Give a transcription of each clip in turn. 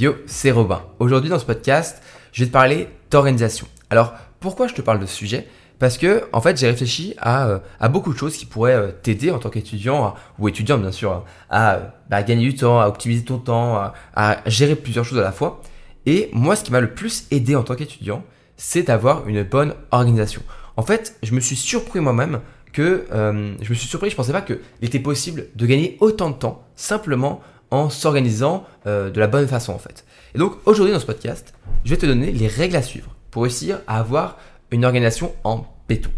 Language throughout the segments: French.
Yo, c'est Robin. Aujourd'hui dans ce podcast, je vais te parler d'organisation. Alors, pourquoi je te parle de ce sujet? Parce que, en fait, j'ai réfléchi à, euh, à, beaucoup de choses qui pourraient euh, t'aider en tant qu'étudiant, ou étudiant bien sûr, à, bah, gagner du temps, à optimiser ton temps, à, à gérer plusieurs choses à la fois. Et moi, ce qui m'a le plus aidé en tant qu'étudiant, c'est d'avoir une bonne organisation. En fait, je me suis surpris moi-même que euh, je me suis surpris, je pensais pas qu'il était possible de gagner autant de temps simplement en s'organisant euh, de la bonne façon en fait. Et donc aujourd'hui dans ce podcast, je vais te donner les règles à suivre pour réussir à avoir une organisation en béton.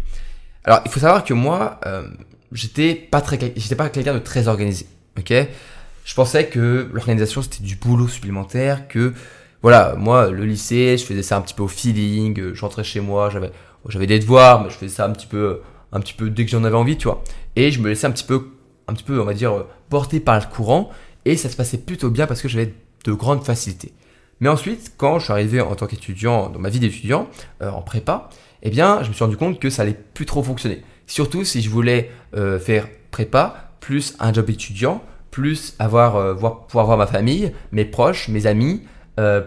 Alors il faut savoir que moi, euh, j'étais pas très, j'étais pas quelqu'un de très organisé, ok? Je pensais que l'organisation c'était du boulot supplémentaire, que voilà, moi le lycée, je faisais ça un petit peu au feeling, je rentrais chez moi, j'avais, j'avais des devoirs, mais je faisais ça un petit peu un petit peu dès que j'en avais envie, tu vois. Et je me laissais un petit peu, un petit peu, on va dire, porter par le courant. Et ça se passait plutôt bien parce que j'avais de grandes facilités. Mais ensuite, quand je suis arrivé en tant qu'étudiant, dans ma vie d'étudiant, euh, en prépa, eh bien, je me suis rendu compte que ça allait plus trop fonctionner. Surtout si je voulais euh, faire prépa, plus un job étudiant, plus avoir, euh, voir, pouvoir voir ma famille, mes proches, mes amis,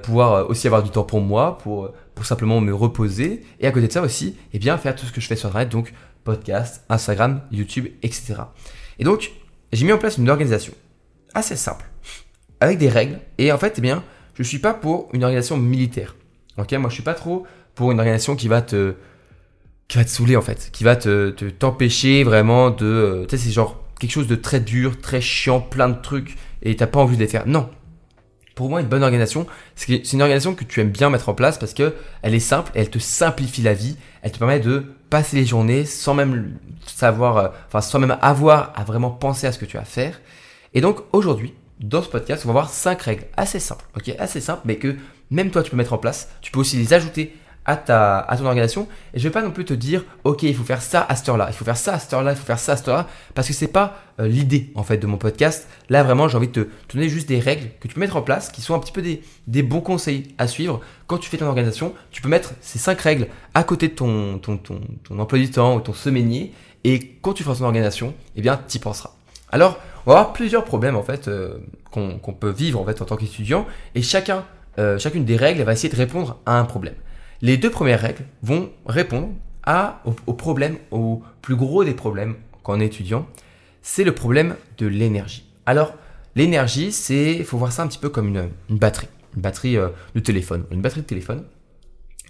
pouvoir aussi avoir du temps pour moi, pour, pour simplement me reposer. Et à côté de ça aussi, eh bien, faire tout ce que je fais sur Internet, donc podcast, Instagram, YouTube, etc. Et donc, j'ai mis en place une organisation assez simple, avec des règles. Et en fait, eh bien, je suis pas pour une organisation militaire. Ok, moi, je suis pas trop pour une organisation qui va te, qui va te saouler en fait, qui va te, t'empêcher vraiment de, euh, tu sais, c'est genre quelque chose de très dur, très chiant, plein de trucs, et t'as pas envie de les faire. Non, pour moi, une bonne organisation, c'est une organisation que tu aimes bien mettre en place parce que elle est simple, elle te simplifie la vie, elle te permet de passer les journées sans même savoir, euh, enfin sans même avoir à vraiment penser à ce que tu vas faire. Et donc aujourd'hui, dans ce podcast, on va voir cinq règles assez simples, ok, assez simples, mais que même toi tu peux mettre en place. Tu peux aussi les ajouter à, ton organisation. Et je vais pas non plus te dire, ok, il faut faire ça à cette heure-là, il faut faire ça à cette heure-là, il faut faire ça à cette heure-là, parce que c'est pas euh, l'idée en fait de mon podcast. Là vraiment, j'ai envie de te, donner juste des règles que tu peux mettre en place, qui sont un petit peu des, bons conseils à suivre quand tu fais ton organisation. Tu peux mettre ces cinq règles à côté de ton, ton, ton, ton emploi du temps ou ton semainier, et quand tu feras ton organisation, eh bien, tu y penseras. Alors, on va avoir plusieurs problèmes en fait euh, qu'on peut vivre en fait en tant qu'étudiant, et chacun, euh, chacune des règles va essayer de répondre à un problème. Les deux premières règles vont répondre à, au, problème, au plus gros des problèmes qu'en étudiant, c'est le problème de l'énergie. Alors, l'énergie, c'est, il faut voir ça un petit peu comme une, batterie, une batterie euh, de téléphone, une batterie de téléphone.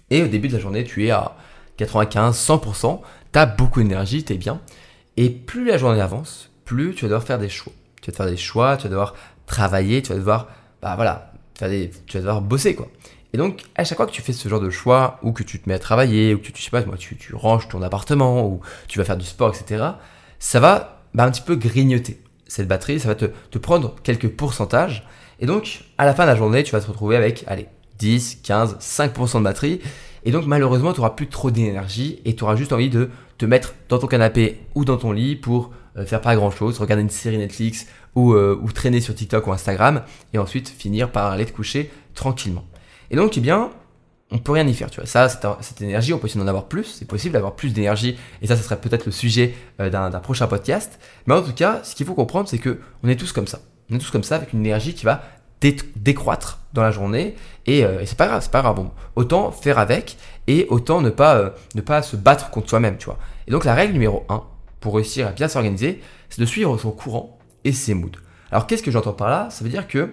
Et au début de la journée, tu es à 95, 100%, tu as beaucoup d'énergie, tu es bien. Et plus la journée avance, plus tu vas devoir faire des choix. Tu vas faire des choix, tu vas devoir travailler, tu vas devoir, bah voilà, tu vas devoir bosser quoi. Et donc, à chaque fois que tu fais ce genre de choix, ou que tu te mets à travailler, ou que tu, sais pas, moi, tu, tu ranges ton appartement, ou tu vas faire du sport, etc., ça va bah, un petit peu grignoter cette batterie, ça va te, te, prendre quelques pourcentages. Et donc, à la fin de la journée, tu vas te retrouver avec, allez, 10, 15, 5% de batterie. Et donc, malheureusement, tu n'auras plus trop d'énergie et tu auras juste envie de te mettre dans ton canapé ou dans ton lit pour faire pas grand chose, regarder une série Netflix ou, euh, ou traîner sur TikTok ou Instagram et ensuite finir par aller te coucher tranquillement. Et donc, eh bien, on peut rien y faire, tu vois. Ça, cette, énergie, on peut essayer d'en avoir plus. C'est possible d'avoir plus d'énergie. Et ça, ce serait peut-être le sujet euh, d'un prochain podcast. Mais en tout cas, ce qu'il faut comprendre, c'est que on est tous comme ça. On est tous comme ça avec une énergie qui va décroître dans la journée. Et, euh, c'est pas grave, c'est pas grave. Bon, autant faire avec et autant ne pas, euh, ne pas se battre contre soi-même, tu vois. Et donc, la règle numéro 1 pour réussir à bien s'organiser, c'est de suivre son courant et ses moods. Alors, qu'est-ce que j'entends par là? Ça veut dire que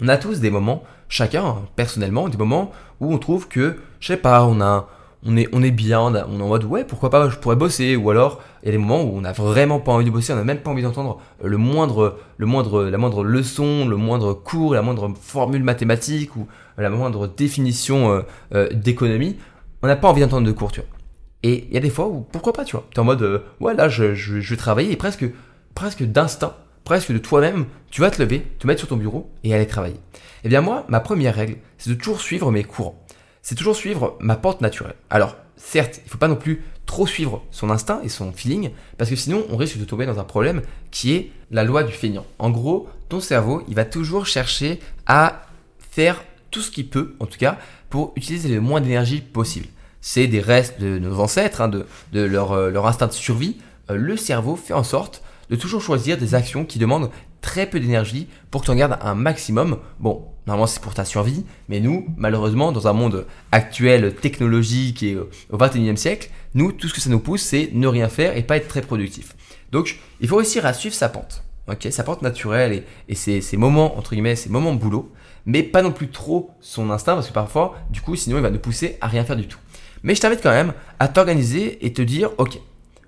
on a tous des moments chacun, personnellement, des moments où on trouve que, je sais pas, on a, on est, on est bien, on, est en mode ouais, pourquoi pas, je pourrais bosser, ou alors il y a des moments où on n'a vraiment pas envie de bosser, on n'a même pas envie d'entendre le moindre, le moindre, la moindre leçon, le moindre cours, la moindre formule mathématique ou la moindre définition euh, euh, d'économie, on n'a pas envie d'entendre de cours, tu vois. Et il y a des fois où pourquoi pas, tu vois, t'es en mode euh, ouais là je, je, vais travailler et presque, presque d'instinct presque de toi-même, tu vas te lever, te mettre sur ton bureau et aller travailler. Eh bien moi, ma première règle, c'est de toujours suivre mes courants. C'est toujours suivre ma pente naturelle. Alors, certes, il ne faut pas non plus trop suivre son instinct et son feeling, parce que sinon on risque de tomber dans un problème qui est la loi du feignant. En gros, ton cerveau, il va toujours chercher à faire tout ce qu'il peut, en tout cas, pour utiliser le moins d'énergie possible. C'est des restes de nos ancêtres, hein, de, leur, euh, leur, instinct de survie. Euh, le cerveau fait en sorte de toujours choisir des actions qui demandent très peu d'énergie pour que tu en gardes un maximum. Bon, Normalement, c'est pour ta survie. Mais nous, malheureusement, dans un monde actuel, technologique et euh, au 21e siècle, nous, tout ce que ça nous pousse, c'est ne rien faire et pas être très productif. Donc, il faut réussir à suivre sa pente. Ok, sa pente naturelle et, et ses, moments, entre guillemets, ses moments de boulot. Mais pas non plus trop son instinct parce que parfois, du coup, sinon, il va nous pousser à rien faire du tout. Mais je t'invite quand même à t'organiser et te dire, ok,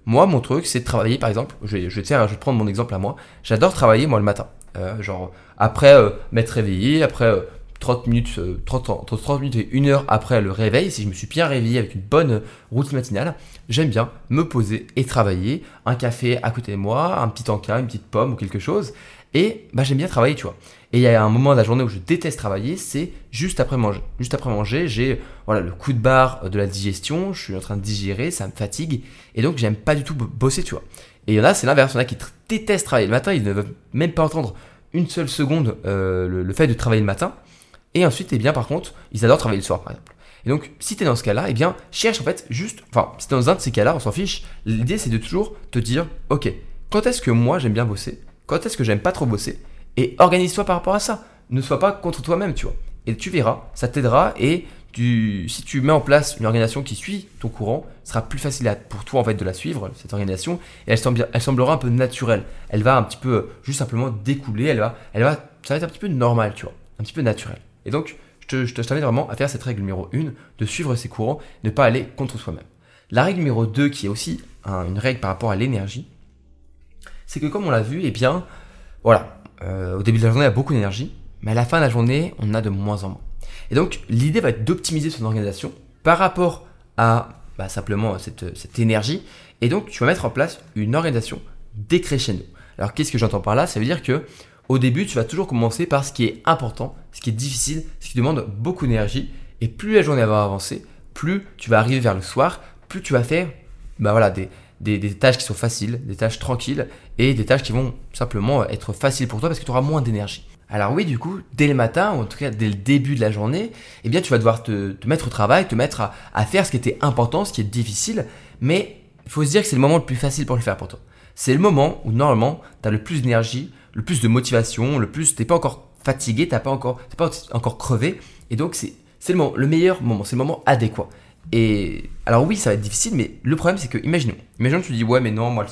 moi, mon truc, c'est de travailler, par exemple, je je faire, je vais prendre mon exemple à moi. J'adore travailler, moi, le matin. Euh, genre, après euh, m'être réveillé, après 30 euh, minutes, 30, entre 30 minutes et 1 heure après le réveil, si je me suis bien réveillé avec une bonne routine matinale, j'aime bien me poser et travailler, un café à côté de moi, un petit encas, une petite pomme ou quelque chose, et bah, j'aime bien travailler, tu vois. Et il y a un moment de la journée où je déteste travailler, c'est juste après manger. Juste après manger, j'ai voilà le coup de barre de la digestion, je suis en train de digérer, ça me fatigue, et donc j'aime pas du tout bosser, tu vois. Et il y en a, c'est l'inverse, il y en a qui détestent travailler le matin, ils ne veulent même pas entendre une seule seconde euh, le, fait de travailler le matin. Et ensuite, eh bien, par contre, ils adorent travailler le soir, par exemple. Et donc, si tu dans ce cas-là, eh bien, cherche en fait juste, enfin, si tu dans un de ces cas-là, on s'en fiche. L'idée, c'est de toujours te dire, ok, quand est-ce que moi j'aime bien bosser? Quand est-ce que j'aime pas trop bosser Et organise-toi par rapport à ça. Ne sois pas contre toi-même, tu vois. Et tu verras, ça t'aidera et si tu mets en place une organisation qui suit ton courant, sera plus facile pour toi en fait de la suivre, cette organisation, et elle, elle semblera un peu naturelle. Elle va un petit peu, juste simplement découler, elle va, elle va, ça va être un petit peu normal, tu vois, un petit peu naturel. Et donc, je te, t'invite vraiment à faire cette règle numéro 1, de suivre ses courants, ne pas aller contre soi-même. La règle numéro 2, qui est aussi une règle par rapport à l'énergie, c'est que comme on l'a vu, eh bien, voilà, euh, au début de la journée, on a beaucoup d'énergie, mais à la fin de la journée, on en a de moins en moins. Et donc, l'idée va être d'optimiser son organisation par rapport à bah, simplement cette, cette, énergie. Et donc, tu vas mettre en place une organisation décrescendo. Alors, qu'est-ce que j'entends par là? Ça veut dire que au début, tu vas toujours commencer par ce qui est important, ce qui est difficile, ce qui demande beaucoup d'énergie. Et plus la journée va avancer, plus tu vas arriver vers le soir, plus tu vas faire bah des, des, tâches qui sont faciles, des tâches tranquilles et des tâches qui vont simplement être faciles pour toi parce que tu auras moins d'énergie. Alors oui, du coup, dès le matin, ou en tout cas dès le début de la journée, eh bien tu vas devoir te, mettre au travail, te mettre à, faire ce qui était important, ce qui est difficile, mais il faut se dire que c'est le moment le plus facile pour le faire pour toi. C'est le moment où normalement tu as le plus d'énergie, le plus de motivation, le plus, t'es pas encore fatigué, t'as pas encore, t'es pas encore crevé, et donc c'est, le, le meilleur moment, c'est le moment adéquat. Et alors oui, ça va être difficile, mais le problème c'est que, imaginons, imaginons que tu dis ouais mais non, moi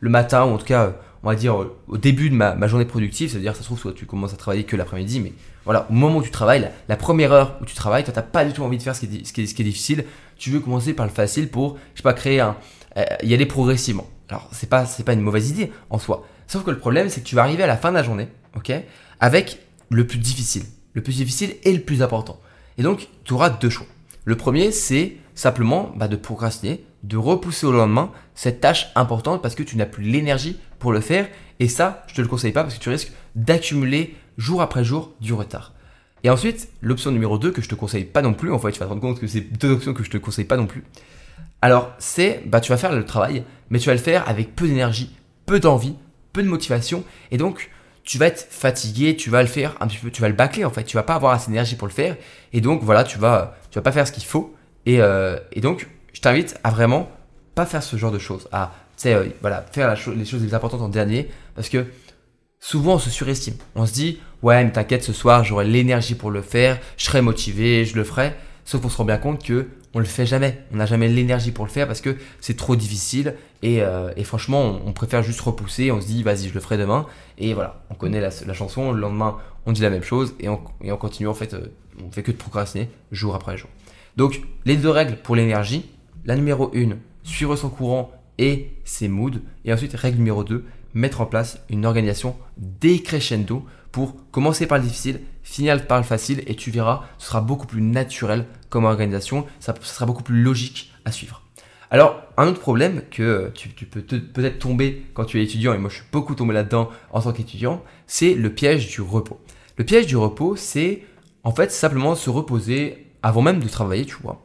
le, matin, ou en tout cas on va dire, au début de ma, journée productive, c'est-à-dire, ça se trouve, soit tu commences à travailler que l'après-midi, mais voilà, au moment où tu travailles, la, première heure où tu travailles, toi, t'as pas du tout envie de faire ce qui, est, difficile, tu veux commencer par le facile pour, je sais pas, créer un, euh, y aller progressivement. Alors, c'est pas, pas une mauvaise idée en soi. Sauf que le problème, c'est que tu vas arriver à la fin de la journée, ok, avec le plus difficile. Le plus difficile et le plus important. Et donc, tu auras deux choix. Le premier, c'est simplement bah, de procrastiner, de repousser au lendemain cette tâche importante parce que tu n'as plus l'énergie pour le faire. Et ça, je te le conseille pas parce que tu risques d'accumuler jour après jour du retard. Et ensuite, l'option numéro 2 que je te conseille pas non plus, en fait, tu vas te rendre compte que c'est deux options que je te conseille pas non plus. Alors, c'est, bah, tu vas faire le travail, mais tu vas le faire avec peu d'énergie, peu d'envie, peu de motivation, et donc, tu vas être fatigué, tu vas le faire un petit peu, tu vas le bâcler en fait, tu vas pas avoir assez d'énergie pour le faire, et donc voilà, tu vas, tu vas pas faire ce qu'il faut, et, euh, et donc, je t'invite à vraiment pas faire ce genre de choses, à euh, voilà, faire les choses les importantes en dernier, parce que souvent on se surestime. On se dit, ouais, mais t'inquiète, ce soir j'aurai l'énergie pour le faire, je serai motivé, je le ferai. Sauf qu'on se rend bien compte que on le fait jamais. On n'a jamais l'énergie pour le faire parce que c'est trop difficile et, euh, franchement, on, préfère juste repousser. On se dit, vas-y, je le ferai demain. Et voilà, on connaît la, chanson. Le lendemain, on dit la même chose et on, continue. En fait, euh, on fait que de procrastiner jour après jour. Donc, les deux règles pour l'énergie. La numéro 1, suivre son courant et ses moods. Et ensuite, règle numéro 2, mettre en place une organisation décrescendo pour commencer par le difficile, finir par le facile et tu verras, ce sera beaucoup plus naturel comme organisation, ça, sera beaucoup plus logique à suivre. Alors, un autre problème que tu, peux peut-être tomber quand tu es étudiant, et moi je suis beaucoup tombé là-dedans en tant qu'étudiant, c'est le piège du repos. Le piège du repos, c'est en fait simplement se reposer avant même de travailler, tu vois.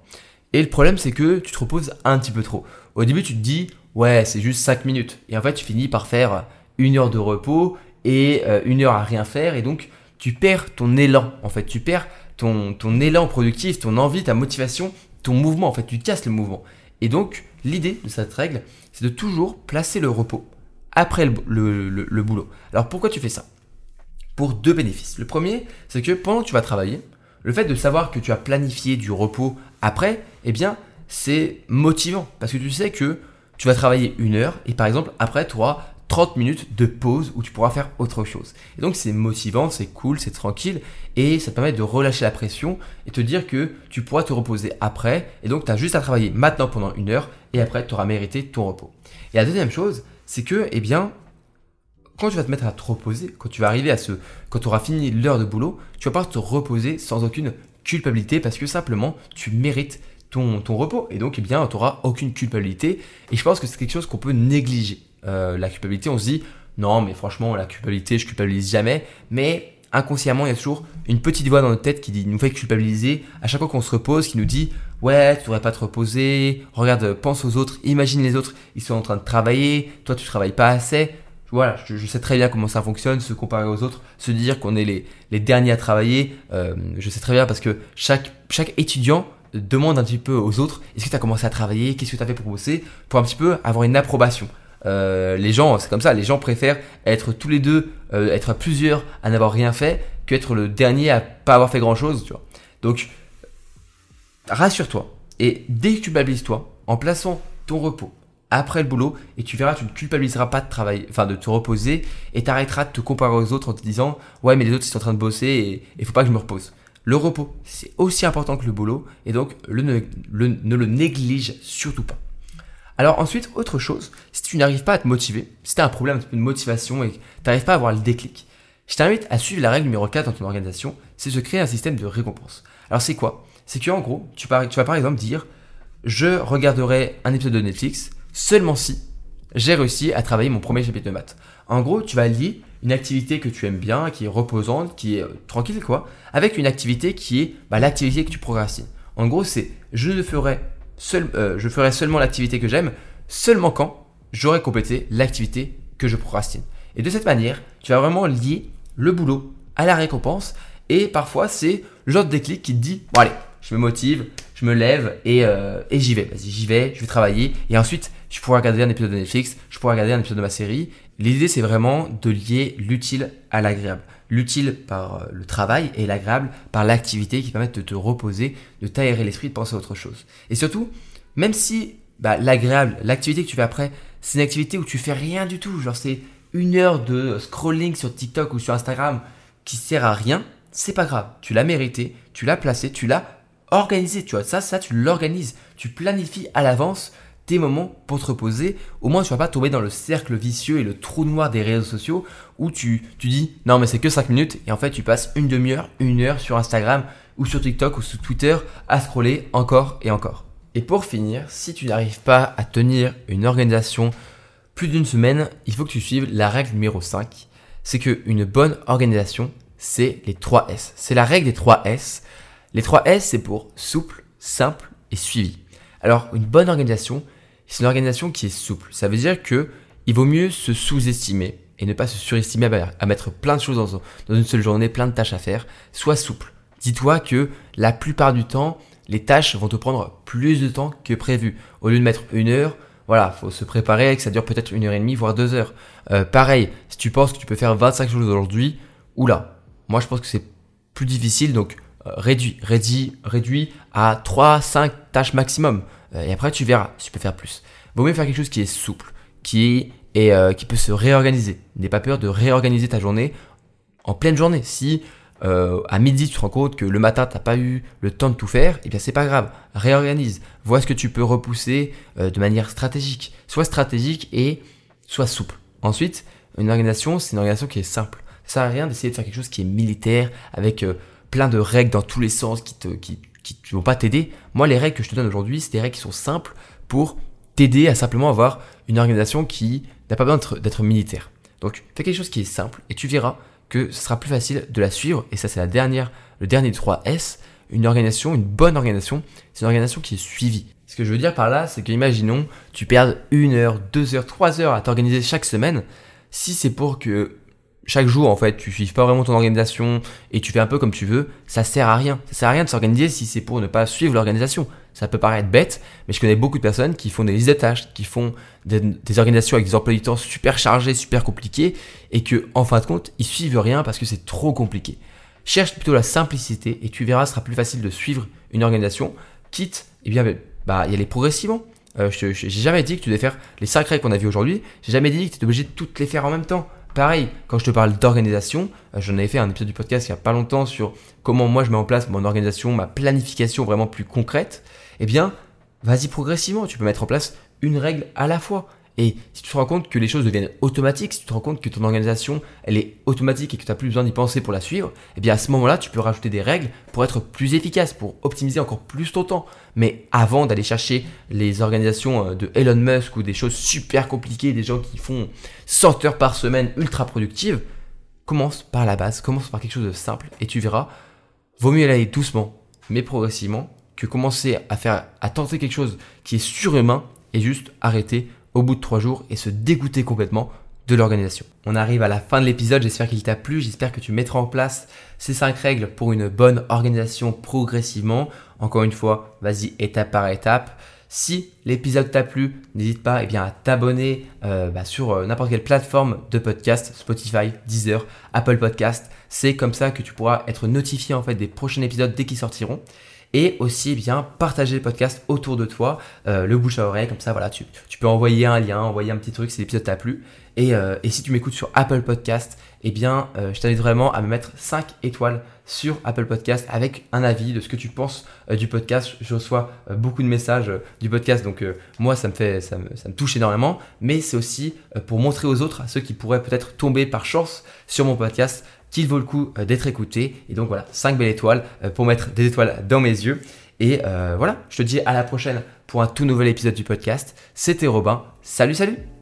Et le problème, c'est que tu te reposes un petit peu trop. Au début, tu te dis, ouais, c'est juste 5 minutes. Et en fait, tu finis par faire une heure de repos et euh, une heure à rien faire. Et donc, tu perds ton élan. En fait, tu perds ton, ton élan productif, ton envie, ta motivation, ton mouvement. En fait, tu casses le mouvement. Et donc, l'idée de cette règle, c'est de toujours placer le repos après le, le boulot. Alors, pourquoi tu fais ça? Pour deux bénéfices. Le premier, c'est que pendant que tu vas travailler, le fait de savoir que tu as planifié du repos après, eh bien, c'est motivant parce que tu sais que tu vas travailler une heure et par exemple, après, tu auras 30 minutes de pause où tu pourras faire autre chose. Et donc, c'est motivant, c'est cool, c'est tranquille et ça te permet de relâcher la pression et te dire que tu pourras te reposer après. Et donc, tu as juste à travailler maintenant pendant une heure et après, tu auras mérité ton repos. Et la deuxième chose, c'est que, eh bien, quand tu vas te mettre à te reposer, quand tu vas arriver à ce, quand tu auras fini l'heure de boulot, tu vas pouvoir te reposer sans aucune culpabilité parce que simplement tu mérites ton, repos. Et donc eh bien tu n'auras aucune culpabilité. Et je pense que c'est quelque chose qu'on peut négliger. Euh, la culpabilité, on se dit non mais franchement la culpabilité je culpabilise jamais, mais inconsciemment il y a toujours une petite voix dans notre tête qui nous fait culpabiliser à chaque fois qu'on se repose, qui nous dit ouais tu devrais pas te reposer, regarde pense aux autres, imagine les autres ils sont en train de travailler, toi tu travailles pas assez. Voilà, je, sais très bien comment ça fonctionne, se comparer aux autres, se dire qu'on est les, les, derniers à travailler. Euh, je sais très bien parce que chaque, chaque étudiant demande un petit peu aux autres est-ce que tu as commencé à travailler Qu'est-ce que tu as fait pour bosser Pour un petit peu avoir une approbation. Euh, les gens, c'est comme ça, les gens préfèrent être tous les deux, euh, être plusieurs à n'avoir rien fait, qu'être le dernier à pas avoir fait grand chose, tu vois. Donc, rassure-toi et déculpabilise-toi en plaçant ton repos, après le boulot et tu verras, tu ne culpabiliseras pas de travailler, enfin de te reposer et tu arrêteras de te comparer aux autres en te disant ouais mais les autres ils sont en train de bosser et il faut pas que je me repose. Le repos, c'est aussi important que le boulot et donc ne le néglige surtout pas. Alors ensuite, autre chose, si tu n'arrives pas à te motiver, si tu as un problème de motivation et que tu n'arrives pas à avoir le déclic, je t'invite à suivre la règle numéro 4 dans ton organisation, c'est de créer un système de récompense. Alors c'est quoi? C'est qu'en gros, tu, tu vas par exemple dire, je regarderai un épisode de Netflix seulement si j'ai réussi à travailler mon premier chapitre de maths. En gros, tu vas lier une activité que tu aimes bien, qui est reposante, qui est euh, tranquille, quoi, avec une activité qui est bah, l'activité que tu progressines. En gros, c'est je ne ferai, euh, je ferai seulement l'activité que j'aime seulement quand j'aurai complété l'activité que je procrastine. Et de cette manière, tu vas vraiment lier le boulot à la récompense. Et parfois, c'est le genre de déclic qui te dit bon allez, je me motive, je me lève et, euh, et j'y vais. Vas-y, j'y vais, je vais travailler. Et ensuite, je pourrais regarder un épisode de Netflix, je pourrais regarder un épisode de ma série. L'idée, c'est vraiment de lier l'utile à l'agréable. L'utile par euh, le travail et l'agréable par l'activité qui permettent de te reposer, de t'aérer l'esprit, de penser à autre chose. Et surtout, même si bah, l'agréable, l'activité que tu fais après, c'est une activité où tu fais rien du tout, genre c'est une heure de scrolling sur TikTok ou sur Instagram qui sert à rien, c'est pas grave. Tu l'as mérité, tu l'as placé, tu l'as organisé. Tu vois, ça, ça, tu l'organises. Tu planifies à l'avance tes moments pour te reposer. Au moins, tu vas pas tomber dans le cercle vicieux et le trou noir des réseaux sociaux où tu, tu dis non, mais c'est que 5 minutes et en fait, tu passes une demi-heure, une heure sur Instagram ou sur TikTok ou sur Twitter à scroller encore et encore. Et pour finir, si tu n'arrives pas à tenir une organisation plus d'une semaine, il faut que tu suives la règle numéro 5. C'est qu'une bonne organisation, c'est les 3 S. C'est la règle des 3 S. Les 3 S, c'est pour souple, simple et suivi. Alors, une bonne organisation, c'est une organisation qui est souple. Ça veut dire que il vaut mieux se sous-estimer et ne pas se surestimer à mettre plein de choses dans, une seule journée, plein de tâches à faire. Sois souple. Dis-toi que la plupart du temps, les tâches vont te prendre plus de temps que prévu. Au lieu de mettre une heure, voilà, faut se préparer que ça dure peut-être une heure et demie, voire deux heures. Euh, pareil, si tu penses que tu peux faire 25 choses aujourd'hui, oula, moi je pense que c'est plus difficile, donc euh, réduit, réduit, réduit à 3, 5 tâches maximum. Euh, et après, tu verras si tu peux faire plus. Vaut mieux faire quelque chose qui est souple, qui, est, euh, qui peut se réorganiser. N'aie pas peur de réorganiser ta journée en pleine journée. Si à midi tu te rends compte que le matin tu n'as pas eu le temps de tout faire, et eh bien c'est pas grave. Réorganise. Vois ce que tu peux repousser de manière stratégique. Sois stratégique et sois souple. Ensuite, une organisation, c'est une organisation qui est simple. Ça sert à rien d'essayer de faire quelque chose qui est militaire avec plein de règles dans tous les sens qui te qui, qui vont pas t'aider. Moi, les règles que je te donne aujourd'hui, c'est des règles qui sont simples pour t'aider à simplement avoir une organisation qui n'a pas besoin d'être militaire. Donc, fais quelque chose qui est simple et tu verras que ce sera plus facile de la suivre. Et ça, c'est la dernière, le dernier des trois S. Une organisation, une bonne organisation, c'est une organisation qui est suivie. Ce que je veux dire par là, c'est que imaginons, tu perds une heure, deux heures, trois heures à t'organiser chaque semaine. Si c'est pour que chaque jour en fait tu suives pas vraiment ton organisation et tu fais un peu comme tu veux, ça sert à rien. Ça sert à rien de s'organiser si c'est pour ne pas suivre l'organisation. Ça peut paraître bête, mais je connais beaucoup de personnes qui font des listes de tâches, qui font des, organisations avec des emplois du temps super chargés, super compliqués, et que en fin de compte, ils suivent rien parce que c'est trop compliqué. Cherche plutôt la simplicité et tu verras, ce sera plus facile de suivre une organisation, quitte, eh bien, bah, y aller progressivement. Euh, je j'ai jamais dit que tu devais faire les 5 règles qu'on a vues aujourd'hui, j'ai jamais dit que tu étais obligé de toutes les faire en même temps. Pareil, quand je te parle d'organisation, euh, j'en avais fait un épisode du podcast il n'y a pas longtemps sur comment moi je mets en place mon organisation, ma planification vraiment plus concrète. Eh bien, vas-y progressivement, tu peux mettre en place une règle à la fois. Et si tu te rends compte que les choses deviennent automatiques, si tu te rends compte que ton organisation, elle est automatique et que tu n'as plus besoin d'y penser pour la suivre, eh bien à ce moment-là, tu peux rajouter des règles pour être plus efficace, pour optimiser encore plus ton temps. Mais avant d'aller chercher les organisations euh, de Elon Musk ou des choses super compliquées, des gens qui font 100 heures par semaine ultra productives, commence par la base, commence par quelque chose de simple et tu verras, vaut mieux aller doucement, mais progressivement, que commencer à faire, à tenter quelque chose qui est surhumain et juste arrêter au bout de trois jours et se dégoûter complètement de l'organisation. On arrive à la fin de l'épisode, j'espère qu'il t'a plu, j'espère que tu mettras en place ces cinq règles pour une bonne organisation progressivement. Encore une fois, vas-y étape par étape. Si l'épisode t'a plu, n'hésite pas eh bien, à t'abonner euh, bah, sur euh, n'importe quelle plateforme de podcast, Spotify, Deezer, Apple Podcast. C'est comme ça que tu pourras être notifié en fait des prochains épisodes dès qu'ils sortiront et aussi eh bien partager le podcast autour de toi, euh, le bouche à oreille, comme ça voilà, tu, peux envoyer un lien, envoyer un petit truc si l'épisode t'a plu. Et, euh, si tu m'écoutes sur Apple Podcast, eh bien euh, je t'invite vraiment à me mettre 5 étoiles sur Apple Podcast avec un avis de ce que tu penses du podcast. Je reçois beaucoup de messages du podcast, donc moi ça me fait ça me, ça me touche énormément, mais c'est aussi pour montrer aux autres, à ceux qui pourraient peut-être tomber par chance sur mon podcast, qu'il vaut le coup euh, d'être écouté. Et donc voilà, 5 belles étoiles euh, pour mettre des étoiles dans mes yeux. Et euh, voilà, je te dis à la prochaine pour un tout nouvel épisode du podcast. C'était Robin. Salut, salut